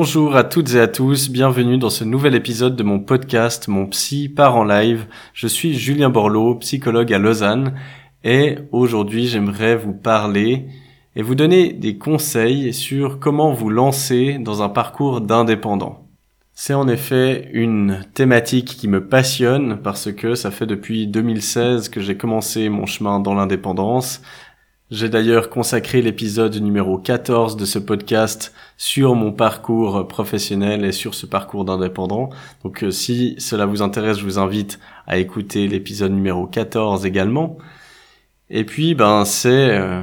Bonjour à toutes et à tous, bienvenue dans ce nouvel épisode de mon podcast Mon Psy part en live. Je suis Julien Borloo, psychologue à Lausanne et aujourd'hui j'aimerais vous parler et vous donner des conseils sur comment vous lancer dans un parcours d'indépendant. C'est en effet une thématique qui me passionne parce que ça fait depuis 2016 que j'ai commencé mon chemin dans l'indépendance j'ai d'ailleurs consacré l'épisode numéro 14 de ce podcast sur mon parcours professionnel et sur ce parcours d'indépendant. Donc euh, si cela vous intéresse, je vous invite à écouter l'épisode numéro 14 également. Et puis ben c'est euh,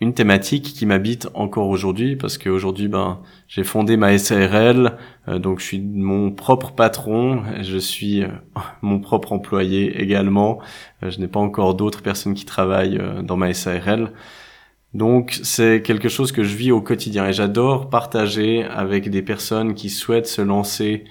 une thématique qui m'habite encore aujourd'hui parce qu'aujourd'hui ben j'ai fondé ma SARL euh, donc je suis mon propre patron je suis euh, mon propre employé également. Euh, je n'ai pas encore d'autres personnes qui travaillent dans ma SARL donc c'est quelque chose que je vis au quotidien et j'adore partager avec des personnes qui souhaitent se lancer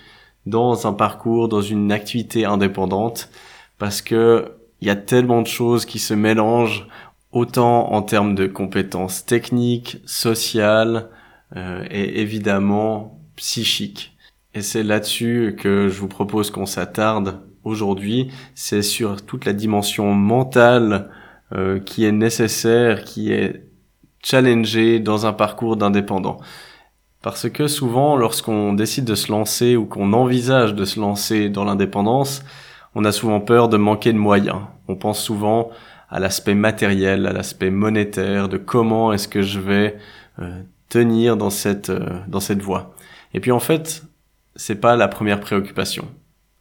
dans un parcours dans une activité indépendante parce que il y a tellement de choses qui se mélangent autant en termes de compétences techniques, sociales euh, et évidemment psychiques. Et c'est là-dessus que je vous propose qu'on s'attarde aujourd'hui. C'est sur toute la dimension mentale euh, qui est nécessaire, qui est challengée dans un parcours d'indépendant. Parce que souvent, lorsqu'on décide de se lancer ou qu'on envisage de se lancer dans l'indépendance, on a souvent peur de manquer de moyens. On pense souvent à l'aspect matériel, à l'aspect monétaire, de comment est-ce que je vais euh, tenir dans cette euh, dans cette voie. Et puis en fait, c'est pas la première préoccupation.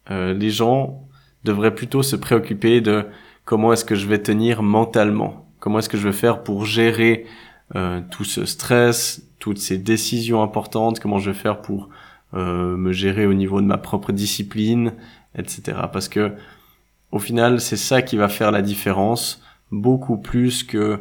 Euh, les gens devraient plutôt se préoccuper de comment est-ce que je vais tenir mentalement, comment est-ce que je vais faire pour gérer tout ce stress, toutes ces décisions importantes, comment je vais faire pour me gérer au niveau de ma propre discipline, etc. Parce que au final, c'est ça qui va faire la différence, beaucoup plus que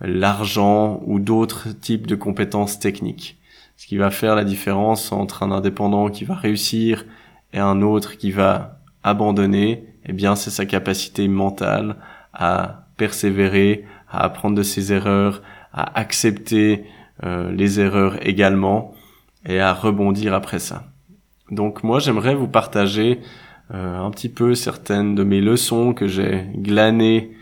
l'argent ou d'autres types de compétences techniques. Ce qui va faire la différence entre un indépendant qui va réussir et un autre qui va abandonner, eh bien, c'est sa capacité mentale à persévérer, à apprendre de ses erreurs, à accepter euh, les erreurs également et à rebondir après ça. Donc moi, j'aimerais vous partager un petit peu certaines de mes leçons que j'ai glanées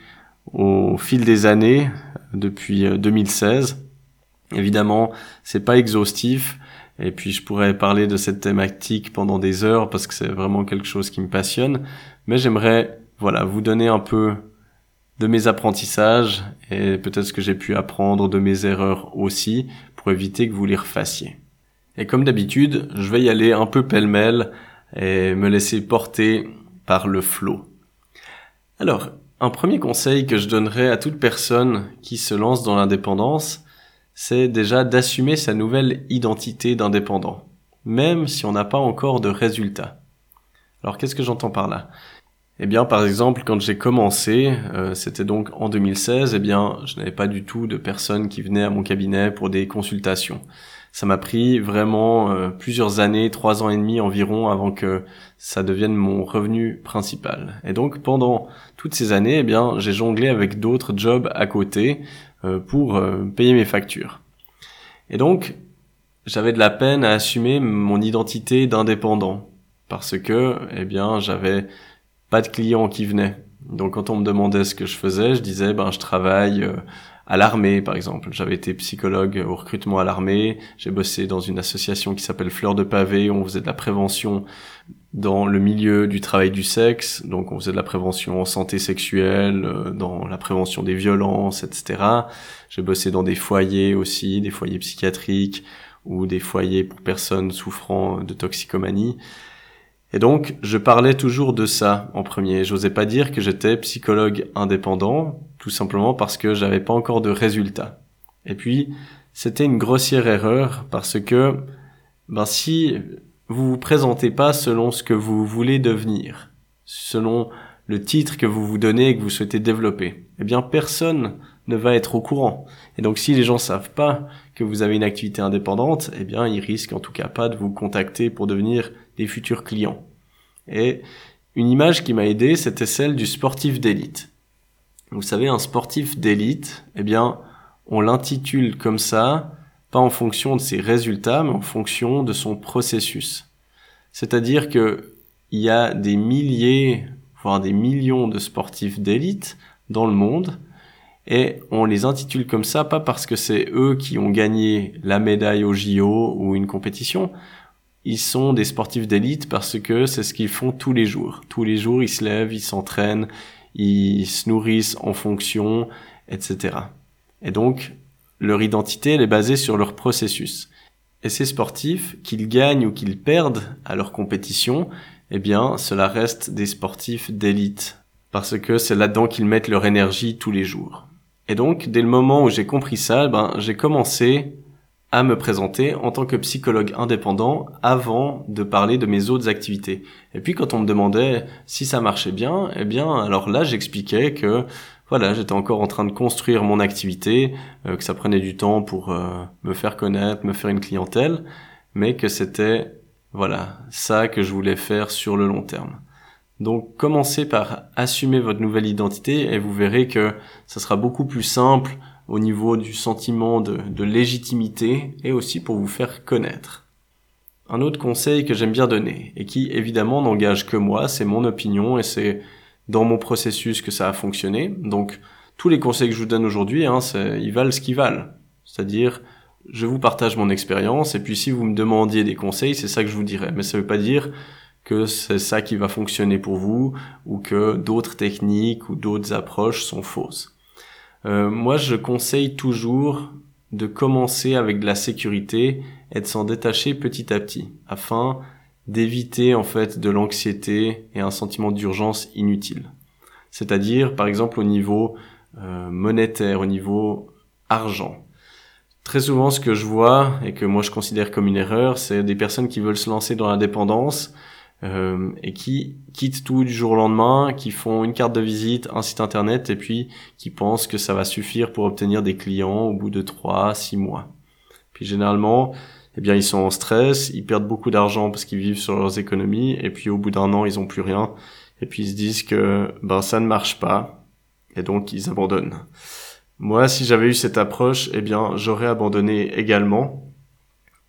au fil des années depuis 2016. Euh, Évidemment, c'est pas exhaustif et puis je pourrais parler de cette thématique pendant des heures parce que c'est vraiment quelque chose qui me passionne, mais j'aimerais voilà, vous donner un peu de mes apprentissages et peut-être ce que j'ai pu apprendre de mes erreurs aussi pour éviter que vous les refassiez. Et comme d'habitude, je vais y aller un peu pêle-mêle et me laisser porter par le flot. Alors, un premier conseil que je donnerais à toute personne qui se lance dans l'indépendance, c'est déjà d'assumer sa nouvelle identité d'indépendant, même si on n'a pas encore de résultats. Alors qu'est-ce que j'entends par là? Eh bien par exemple quand j'ai commencé, euh, c'était donc en 2016, eh bien je n'avais pas du tout de personnes qui venaient à mon cabinet pour des consultations ça m'a pris vraiment euh, plusieurs années, trois ans et demi environ avant que ça devienne mon revenu principal. Et donc pendant toutes ces années, eh bien, j'ai jonglé avec d'autres jobs à côté euh, pour euh, payer mes factures. Et donc j'avais de la peine à assumer mon identité d'indépendant parce que, eh bien, j'avais pas de clients qui venaient. Donc quand on me demandait ce que je faisais, je disais ben je travaille à l'armée, par exemple. J'avais été psychologue au recrutement à l'armée. J'ai bossé dans une association qui s'appelle Fleur de Pavé. On faisait de la prévention dans le milieu du travail du sexe. Donc, on faisait de la prévention en santé sexuelle, euh, dans la prévention des violences, etc. J'ai bossé dans des foyers aussi, des foyers psychiatriques ou des foyers pour personnes souffrant de toxicomanie. Et donc, je parlais toujours de ça en premier. J'osais pas dire que j'étais psychologue indépendant, tout simplement parce que j'avais pas encore de résultats. Et puis, c'était une grossière erreur parce que ben si vous vous présentez pas selon ce que vous voulez devenir, selon le titre que vous vous donnez et que vous souhaitez développer, eh bien personne ne va être au courant. Et donc si les gens savent pas que vous avez une activité indépendante, eh bien ils risquent en tout cas pas de vous contacter pour devenir des futurs clients. Et une image qui m'a aidé, c'était celle du sportif d'élite. Vous savez, un sportif d'élite, eh bien, on l'intitule comme ça, pas en fonction de ses résultats, mais en fonction de son processus. C'est-à-dire que il y a des milliers, voire des millions de sportifs d'élite dans le monde, et on les intitule comme ça pas parce que c'est eux qui ont gagné la médaille au JO ou une compétition. Ils sont des sportifs d'élite parce que c'est ce qu'ils font tous les jours. Tous les jours, ils se lèvent, ils s'entraînent, ils se nourrissent en fonction, etc. Et donc, leur identité, elle est basée sur leur processus. Et ces sportifs, qu'ils gagnent ou qu'ils perdent à leur compétition, eh bien, cela reste des sportifs d'élite. Parce que c'est là-dedans qu'ils mettent leur énergie tous les jours. Et donc, dès le moment où j'ai compris ça, ben, j'ai commencé à me présenter en tant que psychologue indépendant avant de parler de mes autres activités. Et puis quand on me demandait si ça marchait bien, eh bien alors là j'expliquais que voilà, j'étais encore en train de construire mon activité, euh, que ça prenait du temps pour euh, me faire connaître, me faire une clientèle, mais que c'était voilà, ça que je voulais faire sur le long terme. Donc commencez par assumer votre nouvelle identité et vous verrez que ça sera beaucoup plus simple au niveau du sentiment de, légitimité et aussi pour vous faire connaître. Un autre conseil que j'aime bien donner et qui évidemment n'engage que moi, c'est mon opinion et c'est dans mon processus que ça a fonctionné. Donc tous les conseils que je vous donne aujourd'hui, hein, ils valent ce qu'ils valent. C'est-à-dire, je vous partage mon expérience et puis si vous me demandiez des conseils, c'est ça que je vous dirais. Mais ça veut pas dire que c'est ça qui va fonctionner pour vous ou que d'autres techniques ou d'autres approches sont fausses. Euh, moi, je conseille toujours de commencer avec de la sécurité et de s'en détacher petit à petit afin d'éviter en fait de l'anxiété et un sentiment d'urgence inutile. C'est-à-dire par exemple au niveau euh, monétaire, au niveau argent. Très souvent ce que je vois et que moi je considère comme une erreur, c'est des personnes qui veulent se lancer dans l'indépendance euh, et qui quittent tout du jour au lendemain, qui font une carte de visite, un site internet et puis qui pensent que ça va suffire pour obtenir des clients au bout de 3 six mois. Puis généralement, eh bien ils sont en stress, ils perdent beaucoup d'argent parce qu'ils vivent sur leurs économies et puis au bout d'un an, ils ont plus rien et puis ils se disent que ben ça ne marche pas et donc ils abandonnent. Moi, si j'avais eu cette approche, eh bien, j'aurais abandonné également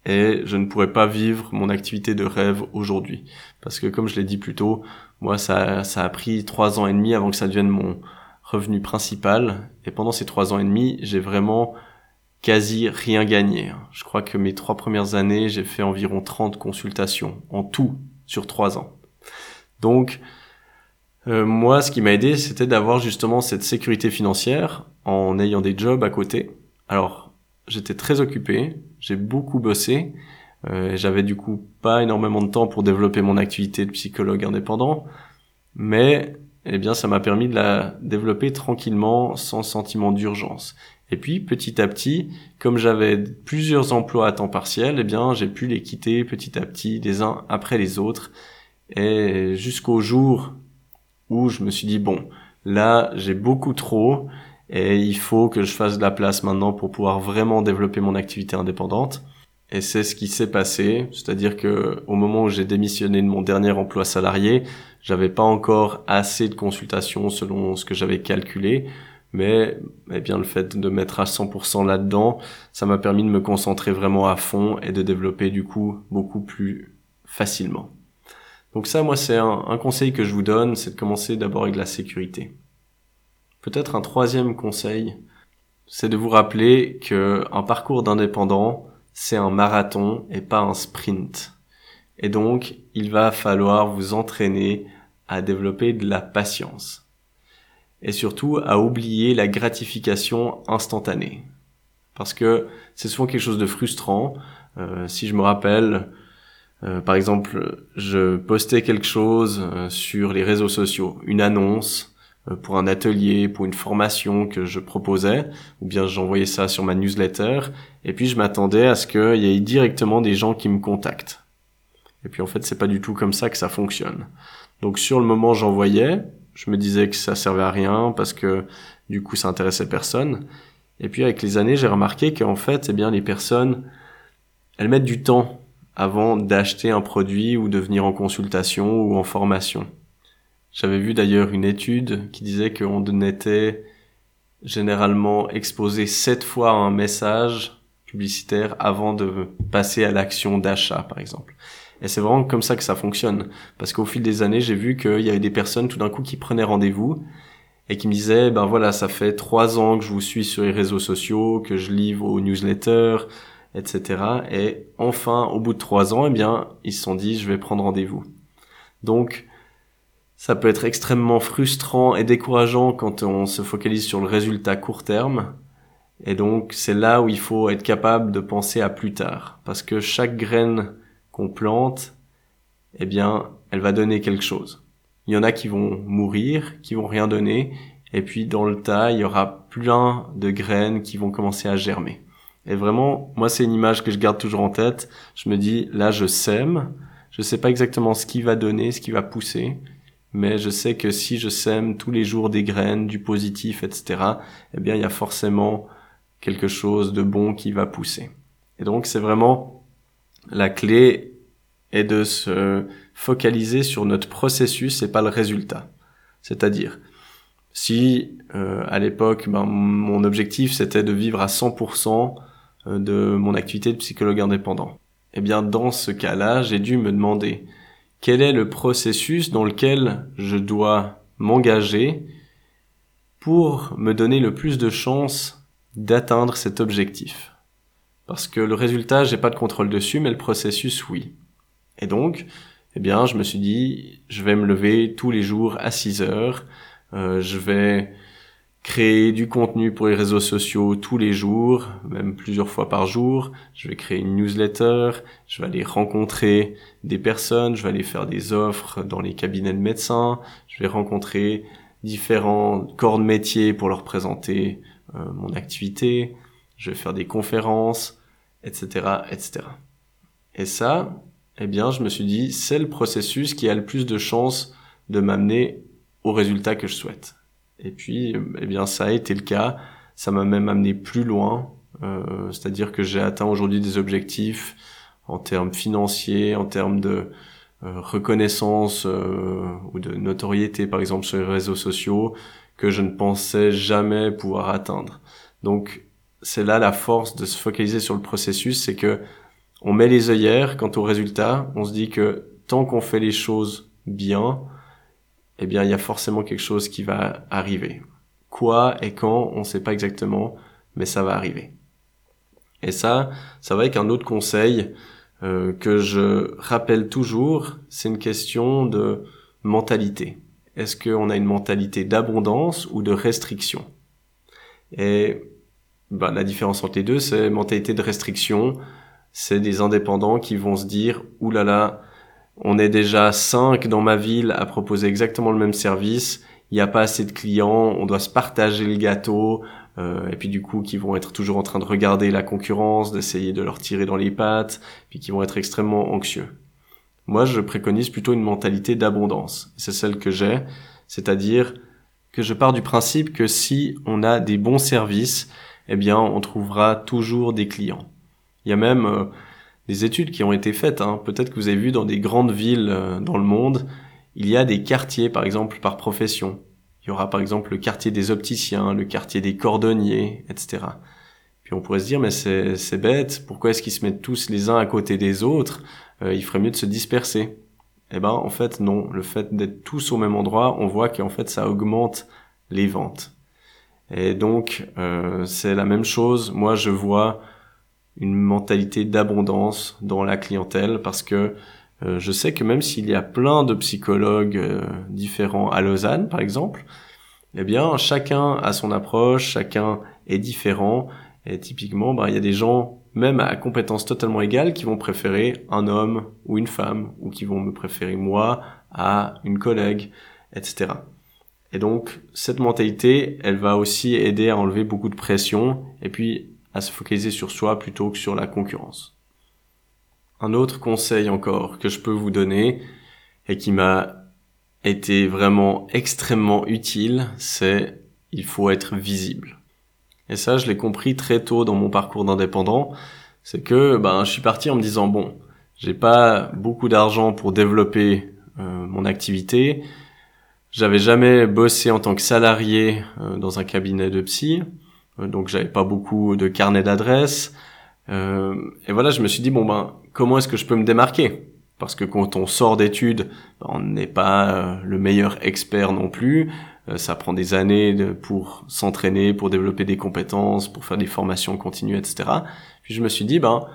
et je ne pourrais pas vivre mon activité de rêve aujourd'hui. Parce que comme je l'ai dit plus tôt, moi ça, ça a pris trois ans et demi avant que ça devienne mon revenu principal. Et pendant ces trois ans et demi, j'ai vraiment quasi rien gagné. Je crois que mes trois premières années, j'ai fait environ 30 consultations en tout sur trois ans. Donc, euh, moi, ce qui m'a aidé, c'était d'avoir justement cette sécurité financière en ayant des jobs à côté. Alors, j'étais très occupé, j'ai beaucoup bossé, euh, j'avais du coup pas énormément de temps pour développer mon activité de psychologue indépendant, mais eh bien ça m'a permis de la développer tranquillement sans sentiment d'urgence. Et puis petit à petit, comme j'avais plusieurs emplois à temps partiel, eh bien j'ai pu les quitter petit à petit les uns après les autres et jusqu'au jour où je me suis dit bon, là j'ai beaucoup trop et il faut que je fasse de la place maintenant pour pouvoir vraiment développer mon activité indépendante. Et c'est ce qui s'est passé, c'est-à-dire que au moment où j'ai démissionné de mon dernier emploi salarié, j'avais pas encore assez de consultations selon ce que j'avais calculé, mais eh bien le fait de mettre à 100% là-dedans, ça m'a permis de me concentrer vraiment à fond et de développer du coup beaucoup plus facilement. Donc ça, moi, c'est un, un conseil que je vous donne, c'est de commencer d'abord avec la sécurité. Peut-être un troisième conseil, c'est de vous rappeler que un parcours d'indépendant, c'est un marathon et pas un sprint. Et donc, il va falloir vous entraîner à développer de la patience. Et surtout à oublier la gratification instantanée. Parce que c'est souvent quelque chose de frustrant. Euh, si je me rappelle, euh, par exemple, je postais quelque chose euh, sur les réseaux sociaux, une annonce, pour un atelier, pour une formation que je proposais, ou bien j'envoyais ça sur ma newsletter, et puis je m'attendais à ce qu'il y ait directement des gens qui me contactent. Et puis en fait, c'est pas du tout comme ça que ça fonctionne. Donc sur le moment, j'envoyais, je me disais que ça servait à rien parce que du coup, ça intéressait personne. Et puis avec les années, j'ai remarqué qu'en fait, eh bien, les personnes, elles mettent du temps avant d'acheter un produit ou de venir en consultation ou en formation. J'avais vu d'ailleurs une étude qui disait qu'on était généralement exposé sept fois à un message publicitaire avant de passer à l'action d'achat, par exemple. Et c'est vraiment comme ça que ça fonctionne. Parce qu'au fil des années, j'ai vu qu'il y avait des personnes tout d'un coup qui prenaient rendez-vous et qui me disaient, ben voilà, ça fait trois ans que je vous suis sur les réseaux sociaux, que je lis vos newsletters, etc. Et enfin, au bout de trois ans, eh bien, ils se sont dit, je vais prendre rendez-vous. Donc, ça peut être extrêmement frustrant et décourageant quand on se focalise sur le résultat court terme. Et donc, c'est là où il faut être capable de penser à plus tard. Parce que chaque graine qu'on plante, eh bien, elle va donner quelque chose. Il y en a qui vont mourir, qui vont rien donner, et puis dans le tas, il y aura plein de graines qui vont commencer à germer. Et vraiment, moi, c'est une image que je garde toujours en tête. Je me dis, là, je sème. Je sais pas exactement ce qui va donner, ce qui va pousser. Mais je sais que si je sème tous les jours des graines, du positif, etc., eh bien, il y a forcément quelque chose de bon qui va pousser. Et donc, c'est vraiment la clé est de se focaliser sur notre processus et pas le résultat. C'est-à-dire, si euh, à l'époque, ben, mon objectif c'était de vivre à 100% euh, de mon activité de psychologue indépendant. Eh bien, dans ce cas-là, j'ai dû me demander quel est le processus dans lequel je dois m'engager pour me donner le plus de chances d'atteindre cet objectif? Parce que le résultat, j'ai pas de contrôle dessus, mais le processus, oui. Et donc, eh bien, je me suis dit, je vais me lever tous les jours à 6 heures, euh, je vais créer du contenu pour les réseaux sociaux tous les jours, même plusieurs fois par jour. Je vais créer une newsletter, je vais aller rencontrer des personnes, je vais aller faire des offres dans les cabinets de médecins, je vais rencontrer différents corps de métier pour leur présenter euh, mon activité, je vais faire des conférences, etc., etc. Et ça, eh bien, je me suis dit, c'est le processus qui a le plus de chances de m'amener au résultat que je souhaite. Et puis, eh bien, ça a été le cas. Ça m'a même amené plus loin. Euh, C'est-à-dire que j'ai atteint aujourd'hui des objectifs en termes financiers, en termes de euh, reconnaissance euh, ou de notoriété, par exemple sur les réseaux sociaux, que je ne pensais jamais pouvoir atteindre. Donc, c'est là la force de se focaliser sur le processus, c'est que on met les œillères quant au résultat. On se dit que tant qu'on fait les choses bien, eh bien, il y a forcément quelque chose qui va arriver. Quoi et quand, on ne sait pas exactement, mais ça va arriver. Et ça, ça va avec un autre conseil euh, que je rappelle toujours, c'est une question de mentalité. Est-ce qu'on a une mentalité d'abondance ou de restriction? Et ben, la différence entre les deux, c'est mentalité de restriction. C'est des indépendants qui vont se dire, oulala, on est déjà cinq dans ma ville à proposer exactement le même service. Il n'y a pas assez de clients, on doit se partager le gâteau. Euh, et puis du coup, qui vont être toujours en train de regarder la concurrence, d'essayer de leur tirer dans les pattes, puis qui vont être extrêmement anxieux. Moi, je préconise plutôt une mentalité d'abondance. C'est celle que j'ai, c'est-à-dire que je pars du principe que si on a des bons services, eh bien, on trouvera toujours des clients. Il y a même euh, des études qui ont été faites. Hein. Peut-être que vous avez vu dans des grandes villes euh, dans le monde, il y a des quartiers, par exemple, par profession. Il y aura par exemple le quartier des opticiens, le quartier des cordonniers, etc. Puis on pourrait se dire, mais c'est bête, pourquoi est-ce qu'ils se mettent tous les uns à côté des autres euh, Il ferait mieux de se disperser? Eh ben, en fait, non. Le fait d'être tous au même endroit, on voit qu'en fait, ça augmente les ventes. Et donc, euh, c'est la même chose. Moi, je vois une mentalité d'abondance dans la clientèle parce que euh, je sais que même s'il y a plein de psychologues euh, différents à Lausanne, par exemple, eh bien, chacun a son approche, chacun est différent. Et typiquement, bah, il y a des gens, même à compétences totalement égales, qui vont préférer un homme ou une femme, ou qui vont me préférer moi à une collègue, etc. Et donc, cette mentalité, elle va aussi aider à enlever beaucoup de pression et puis à se focaliser sur soi plutôt que sur la concurrence. Un autre conseil encore que je peux vous donner et qui m'a été vraiment extrêmement utile, c'est il faut être visible. Et ça, je l'ai compris très tôt dans mon parcours d'indépendant, c'est que ben je suis parti en me disant bon, j'ai pas beaucoup d'argent pour développer euh, mon activité, j'avais jamais bossé en tant que salarié euh, dans un cabinet de psy, donc j'avais pas beaucoup de carnet d'adresses. Euh, et voilà, je me suis dit bon ben comment est-ce que je peux me démarquer? Parce que quand on sort d'études, ben, on n'est pas le meilleur expert non plus. ça prend des années pour s'entraîner, pour développer des compétences, pour faire des formations continues, etc. Puis je me suis dit ben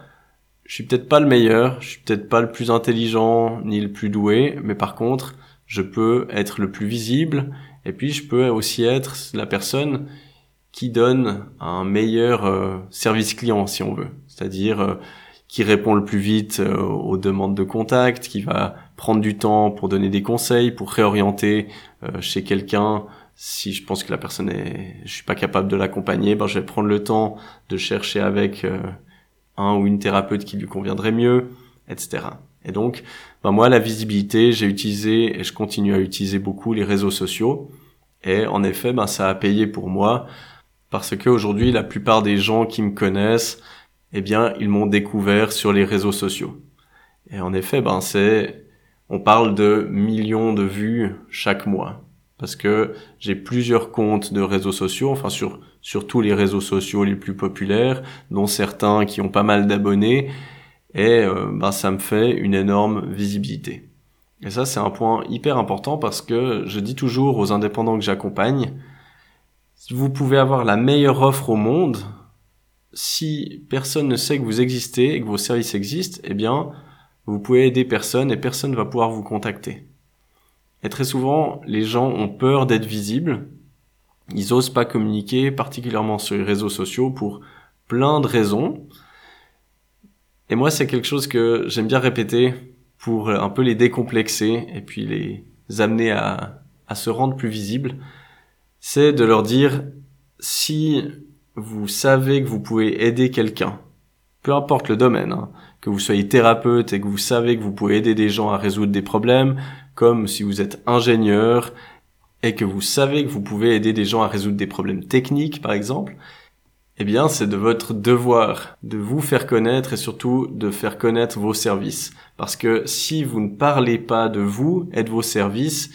je suis peut-être pas le meilleur, je suis peut-être pas le plus intelligent ni le plus doué, mais par contre je peux être le plus visible et puis je peux aussi être la personne qui donne un meilleur euh, service client si on veut, c'est-à-dire euh, qui répond le plus vite euh, aux demandes de contact, qui va prendre du temps pour donner des conseils, pour réorienter chez quelqu'un si je pense que la personne est je suis pas capable de l'accompagner, ben je vais prendre le temps de chercher avec un ou une thérapeute qui lui conviendrait mieux, etc. Et donc, ben moi, la visibilité, j'ai utilisé et je continue à utiliser beaucoup les réseaux sociaux. Et en effet, ben ça a payé pour moi parce que aujourd'hui, la plupart des gens qui me connaissent, eh bien, ils m'ont découvert sur les réseaux sociaux. Et en effet, ben c'est, on parle de millions de vues chaque mois parce que j'ai plusieurs comptes de réseaux sociaux, enfin sur sur tous les réseaux sociaux les plus populaires, dont certains qui ont pas mal d'abonnés et euh, ben, ça me fait une énorme visibilité. Et ça, c'est un point hyper important parce que je dis toujours aux indépendants que j'accompagne, vous pouvez avoir la meilleure offre au monde, si personne ne sait que vous existez et que vos services existent, eh bien, vous pouvez aider personne et personne ne va pouvoir vous contacter. Et très souvent, les gens ont peur d'être visibles. Ils osent pas communiquer, particulièrement sur les réseaux sociaux, pour plein de raisons. Et moi, c'est quelque chose que j'aime bien répéter pour un peu les décomplexer et puis les amener à, à se rendre plus visibles. C'est de leur dire, si vous savez que vous pouvez aider quelqu'un, peu importe le domaine, hein, que vous soyez thérapeute et que vous savez que vous pouvez aider des gens à résoudre des problèmes, comme si vous êtes ingénieur et que vous savez que vous pouvez aider des gens à résoudre des problèmes techniques, par exemple, eh bien, c'est de votre devoir de vous faire connaître et surtout de faire connaître vos services. Parce que si vous ne parlez pas de vous et de vos services,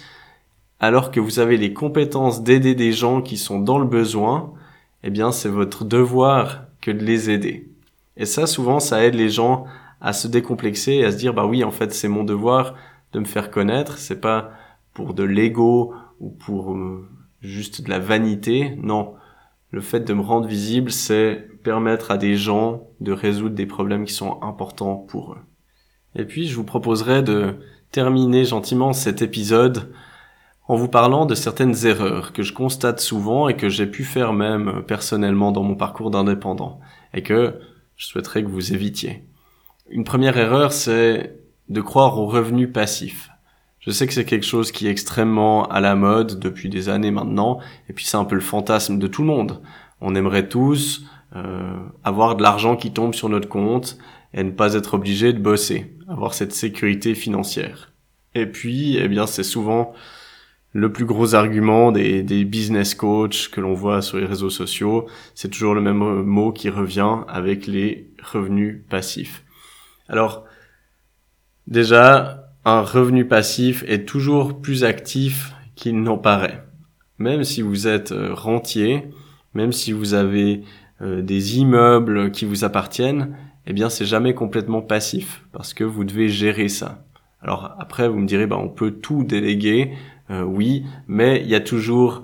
alors que vous avez les compétences d'aider des gens qui sont dans le besoin, eh bien, c'est votre devoir que de les aider. Et ça, souvent, ça aide les gens à se décomplexer et à se dire, bah oui, en fait, c'est mon devoir de me faire connaître. C'est pas pour de l'ego ou pour euh, juste de la vanité. Non le fait de me rendre visible, c'est permettre à des gens de résoudre des problèmes qui sont importants pour eux. Et puis, je vous proposerai de terminer gentiment cet épisode en vous parlant de certaines erreurs que je constate souvent et que j'ai pu faire même personnellement dans mon parcours d'indépendant et que je souhaiterais que vous évitiez. Une première erreur, c'est de croire au revenu passif. Je sais que c'est quelque chose qui est extrêmement à la mode depuis des années maintenant, et puis c'est un peu le fantasme de tout le monde. On aimerait tous euh, avoir de l'argent qui tombe sur notre compte et ne pas être obligé de bosser, avoir cette sécurité financière. Et puis, eh bien, c'est souvent le plus gros argument des, business coachs que l'on voit sur les réseaux sociaux. C'est toujours le même mot qui revient avec les revenus passifs. Alors, déjà, un revenu passif est toujours plus actif qu'il n'en paraît. Même si vous êtes euh, rentier, même si vous avez euh, des immeubles qui vous appartiennent, eh bien c'est jamais complètement passif parce que vous devez gérer ça. Alors après vous me direz bah on peut tout déléguer, euh, oui, mais il y a toujours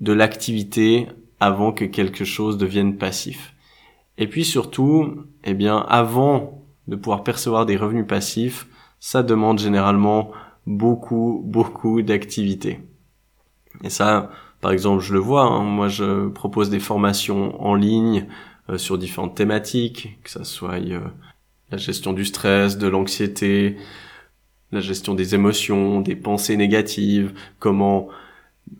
de l'activité avant que quelque chose devienne passif. Et puis surtout, eh bien avant de pouvoir percevoir des revenus passifs, ça demande généralement beaucoup, beaucoup d'activité. Et ça, par exemple, je le vois, hein, moi je propose des formations en ligne euh, sur différentes thématiques, que ça soit euh, la gestion du stress, de l'anxiété, la gestion des émotions, des pensées négatives, comment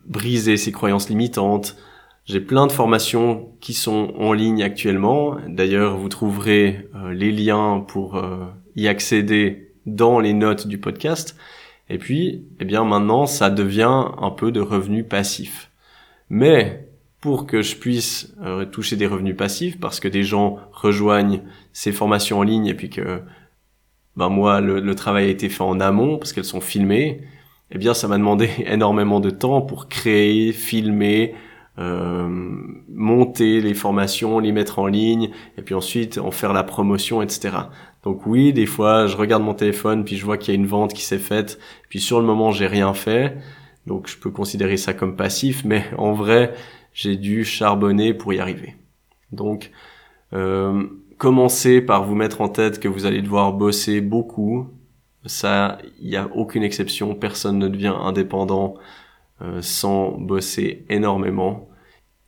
briser ses croyances limitantes. J'ai plein de formations qui sont en ligne actuellement. D'ailleurs, vous trouverez euh, les liens pour euh, y accéder dans les notes du podcast. Et puis, eh bien maintenant, ça devient un peu de revenus passifs. Mais pour que je puisse euh, toucher des revenus passifs, parce que des gens rejoignent ces formations en ligne et puis que ben moi, le, le travail a été fait en amont parce qu'elles sont filmées, eh bien, ça m'a demandé énormément de temps pour créer, filmer, euh, monter les formations, les mettre en ligne, et puis ensuite en faire la promotion, etc. Donc oui, des fois, je regarde mon téléphone, puis je vois qu'il y a une vente qui s'est faite, puis sur le moment, j'ai rien fait, donc je peux considérer ça comme passif, mais en vrai, j'ai dû charbonner pour y arriver. Donc, euh, commencez par vous mettre en tête que vous allez devoir bosser beaucoup. Ça, il n'y a aucune exception. Personne ne devient indépendant euh, sans bosser énormément.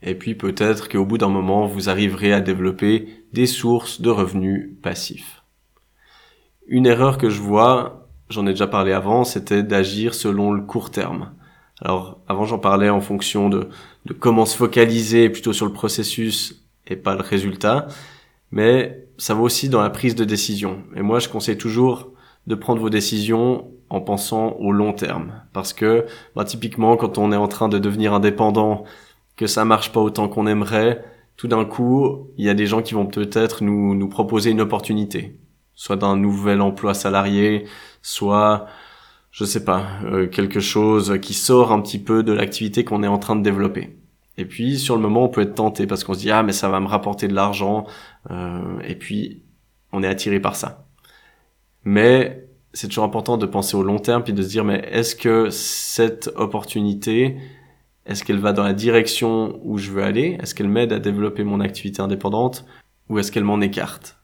Et puis peut-être qu'au bout d'un moment, vous arriverez à développer des sources de revenus passifs. Une erreur que je vois, j'en ai déjà parlé avant, c'était d'agir selon le court terme. Alors avant j'en parlais en fonction de, de comment se focaliser plutôt sur le processus et pas le résultat mais ça va aussi dans la prise de décision. Et moi, je conseille toujours de prendre vos décisions en pensant au long terme. Parce que, bah, typiquement, quand on est en train de devenir indépendant, que ça marche pas autant qu'on aimerait, tout d'un coup, il y a des gens qui vont peut-être nous, nous proposer une opportunité. Soit d'un nouvel emploi salarié, soit, je sais pas, euh, quelque chose qui sort un petit peu de l'activité qu'on est en train de développer. Et puis sur le moment, on peut être tenté parce qu'on se dit ah mais ça va me rapporter de l'argent. Euh, et puis on est attiré par ça. Mais c'est toujours important de penser au long terme puis de se dire mais est-ce que cette opportunité, est-ce qu'elle va dans la direction où je veux aller? Est-ce qu'elle m'aide à développer mon activité indépendante? Ou est-ce qu'elle m'en écarte?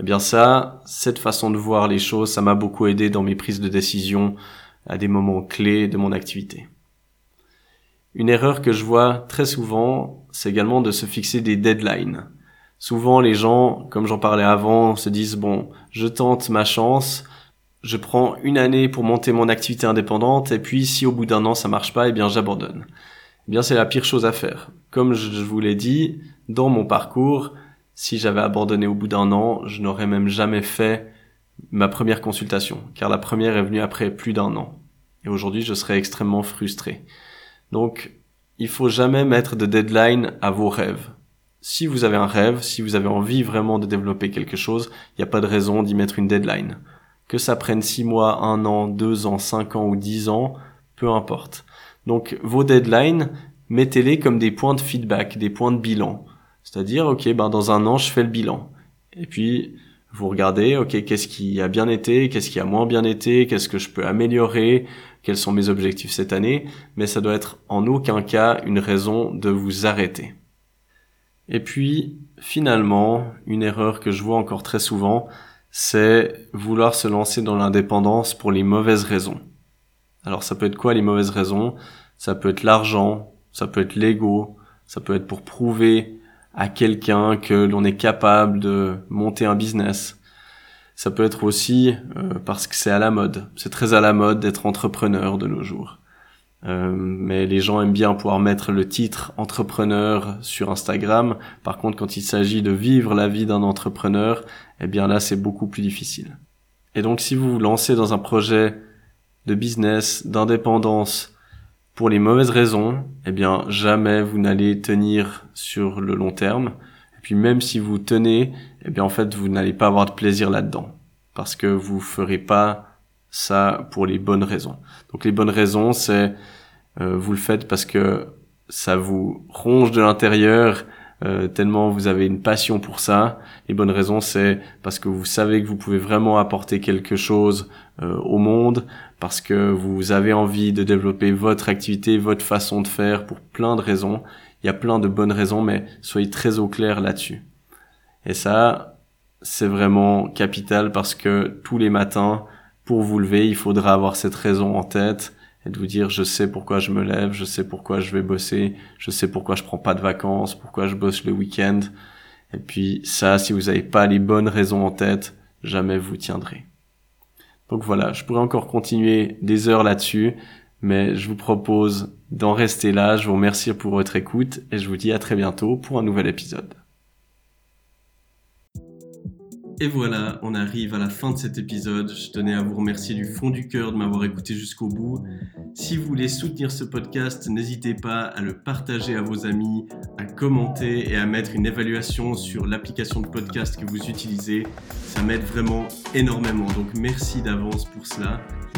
Eh bien ça, cette façon de voir les choses, ça m'a beaucoup aidé dans mes prises de décision à des moments clés de mon activité. Une erreur que je vois très souvent, c'est également de se fixer des deadlines. Souvent, les gens, comme j'en parlais avant, se disent, bon, je tente ma chance, je prends une année pour monter mon activité indépendante, et puis si au bout d'un an ça marche pas, eh bien j'abandonne. Eh bien c'est la pire chose à faire. Comme je vous l'ai dit, dans mon parcours, si j'avais abandonné au bout d'un an, je n'aurais même jamais fait ma première consultation, car la première est venue après plus d'un an. Et aujourd'hui, je serais extrêmement frustré. Donc, il faut jamais mettre de deadline à vos rêves. Si vous avez un rêve, si vous avez envie vraiment de développer quelque chose, il n'y a pas de raison d'y mettre une deadline. Que ça prenne six mois, un an, deux ans, cinq ans ou dix ans, peu importe. Donc, vos deadlines, mettez-les comme des points de feedback, des points de bilan. C'est-à-dire, ok, ben dans un an, je fais le bilan. Et puis, vous regardez, ok, qu'est-ce qui a bien été, qu'est-ce qui a moins bien été, qu'est-ce que je peux améliorer, quels sont mes objectifs cette année, mais ça doit être en aucun cas une raison de vous arrêter. Et puis, finalement, une erreur que je vois encore très souvent, c'est vouloir se lancer dans l'indépendance pour les mauvaises raisons. Alors ça peut être quoi les mauvaises raisons? Ça peut être l'argent, ça peut être l'ego, ça peut être pour prouver à quelqu'un que l'on est capable de monter un business, ça peut être aussi euh, parce que c'est à la mode. C'est très à la mode d'être entrepreneur de nos jours. Euh, mais les gens aiment bien pouvoir mettre le titre entrepreneur sur Instagram. Par contre, quand il s'agit de vivre la vie d'un entrepreneur, eh bien là, c'est beaucoup plus difficile. Et donc, si vous vous lancez dans un projet de business, d'indépendance, pour les mauvaises raisons, eh bien, jamais vous n'allez tenir sur le long terme. Et puis même si vous tenez, eh bien en fait vous n'allez pas avoir de plaisir là-dedans parce que vous ferez pas ça pour les bonnes raisons. Donc les bonnes raisons, c'est euh, vous le faites parce que ça vous ronge de l'intérieur euh, tellement vous avez une passion pour ça. Les bonnes raisons, c'est parce que vous savez que vous pouvez vraiment apporter quelque chose euh, au monde, parce que vous avez envie de développer votre activité, votre façon de faire pour plein de raisons. Il y a plein de bonnes raisons, mais soyez très au clair là-dessus. Et ça, c'est vraiment capital parce que tous les matins, pour vous lever, il faudra avoir cette raison en tête et de vous dire je sais pourquoi je me lève, je sais pourquoi je vais bosser, je sais pourquoi je prends pas de vacances, pourquoi je bosse le week-end. Et puis ça, si vous n'avez pas les bonnes raisons en tête, jamais vous tiendrez. Donc voilà, je pourrais encore continuer des heures là-dessus, Mais je vous propose d'en rester là. Je vous remercie pour votre écoute et je vous dis à très bientôt pour un nouvel épisode. Et voilà, on arrive à la fin de cet épisode. Je tenais à vous remercier du fond du cœur de m'avoir écouté jusqu'au bout. Si vous voulez soutenir ce podcast, n'hésitez pas à le partager à vos amis, à commenter et à mettre une évaluation sur l'application de podcast que vous utilisez. Ça m'aide vraiment énormément. Donc merci d'avance pour cela.